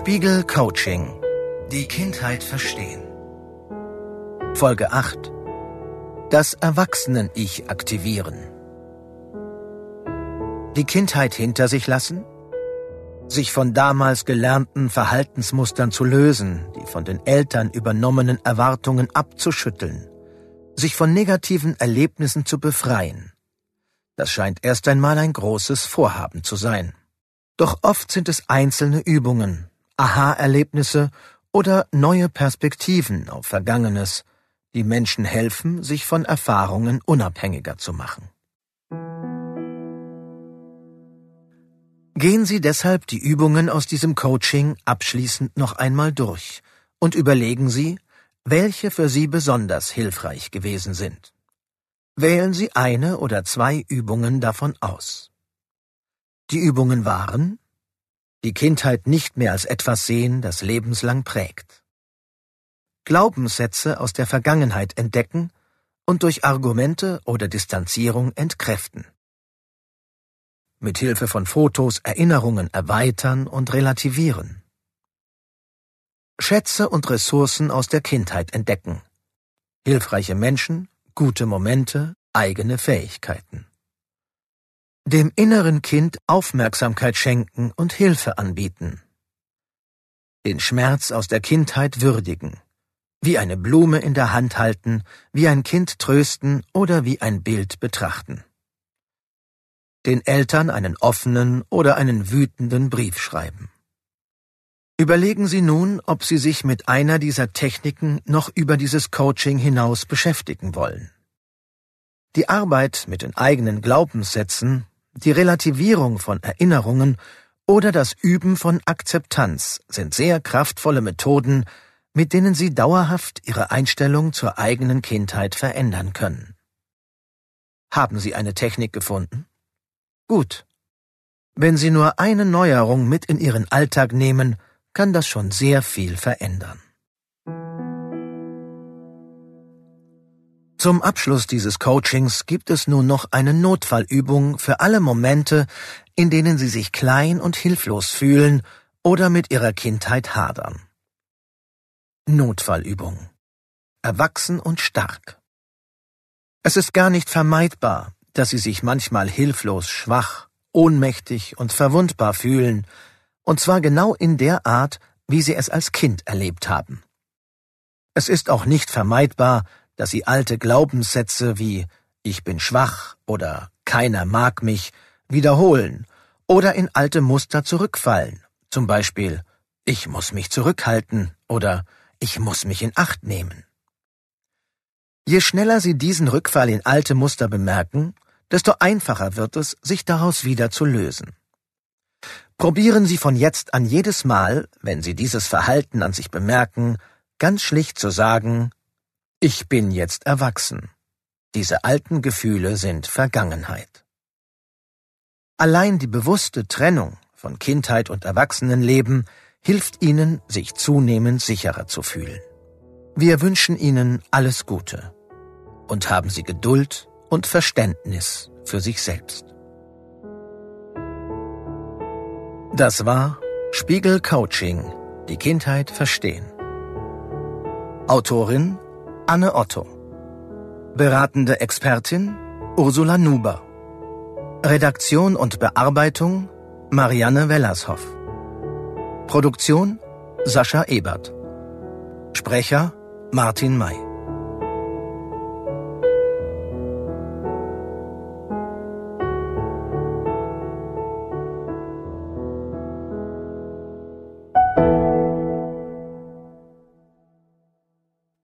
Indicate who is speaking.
Speaker 1: Spiegel Coaching. Die Kindheit verstehen. Folge 8. Das Erwachsenen-Ich aktivieren. Die Kindheit hinter sich lassen? Sich von damals gelernten Verhaltensmustern zu lösen, die von den Eltern übernommenen Erwartungen abzuschütteln, sich von negativen Erlebnissen zu befreien. Das scheint erst einmal ein großes Vorhaben zu sein. Doch oft sind es einzelne Übungen, Aha-Erlebnisse oder neue Perspektiven auf Vergangenes, die Menschen helfen, sich von Erfahrungen unabhängiger zu machen. Gehen Sie deshalb die Übungen aus diesem Coaching abschließend noch einmal durch und überlegen Sie, welche für Sie besonders hilfreich gewesen sind. Wählen Sie eine oder zwei Übungen davon aus. Die Übungen waren die Kindheit nicht mehr als etwas sehen, das lebenslang prägt. Glaubenssätze aus der Vergangenheit entdecken und durch Argumente oder Distanzierung entkräften. Mit Hilfe von Fotos Erinnerungen erweitern und relativieren. Schätze und Ressourcen aus der Kindheit entdecken. Hilfreiche Menschen, gute Momente, eigene Fähigkeiten dem inneren Kind Aufmerksamkeit schenken und Hilfe anbieten. Den Schmerz aus der Kindheit würdigen, wie eine Blume in der Hand halten, wie ein Kind trösten oder wie ein Bild betrachten. Den Eltern einen offenen oder einen wütenden Brief schreiben. Überlegen Sie nun, ob Sie sich mit einer dieser Techniken noch über dieses Coaching hinaus beschäftigen wollen. Die Arbeit mit den eigenen Glaubenssätzen die Relativierung von Erinnerungen oder das Üben von Akzeptanz sind sehr kraftvolle Methoden, mit denen Sie dauerhaft Ihre Einstellung zur eigenen Kindheit verändern können. Haben Sie eine Technik gefunden? Gut. Wenn Sie nur eine Neuerung mit in Ihren Alltag nehmen, kann das schon sehr viel verändern. Zum Abschluss dieses Coachings gibt es nun noch eine Notfallübung für alle Momente, in denen Sie sich klein und hilflos fühlen oder mit Ihrer Kindheit hadern. Notfallübung. Erwachsen und stark. Es ist gar nicht vermeidbar, dass Sie sich manchmal hilflos, schwach, ohnmächtig und verwundbar fühlen, und zwar genau in der Art, wie Sie es als Kind erlebt haben. Es ist auch nicht vermeidbar, dass sie alte Glaubenssätze wie ich bin schwach oder keiner mag mich wiederholen oder in alte Muster zurückfallen, zum Beispiel ich muss mich zurückhalten oder ich muss mich in Acht nehmen. Je schneller Sie diesen Rückfall in alte Muster bemerken, desto einfacher wird es, sich daraus wieder zu lösen. Probieren Sie von jetzt an jedes Mal, wenn Sie dieses Verhalten an sich bemerken, ganz schlicht zu sagen, ich bin jetzt erwachsen. Diese alten Gefühle sind Vergangenheit. Allein die bewusste Trennung von Kindheit und Erwachsenenleben hilft Ihnen, sich zunehmend sicherer zu fühlen. Wir wünschen Ihnen alles Gute und haben Sie Geduld und Verständnis für sich selbst. Das war Spiegel Coaching, die Kindheit verstehen. Autorin Anne Otto. Beratende Expertin Ursula Nuber. Redaktion und Bearbeitung Marianne Wellershoff. Produktion Sascha Ebert. Sprecher Martin May.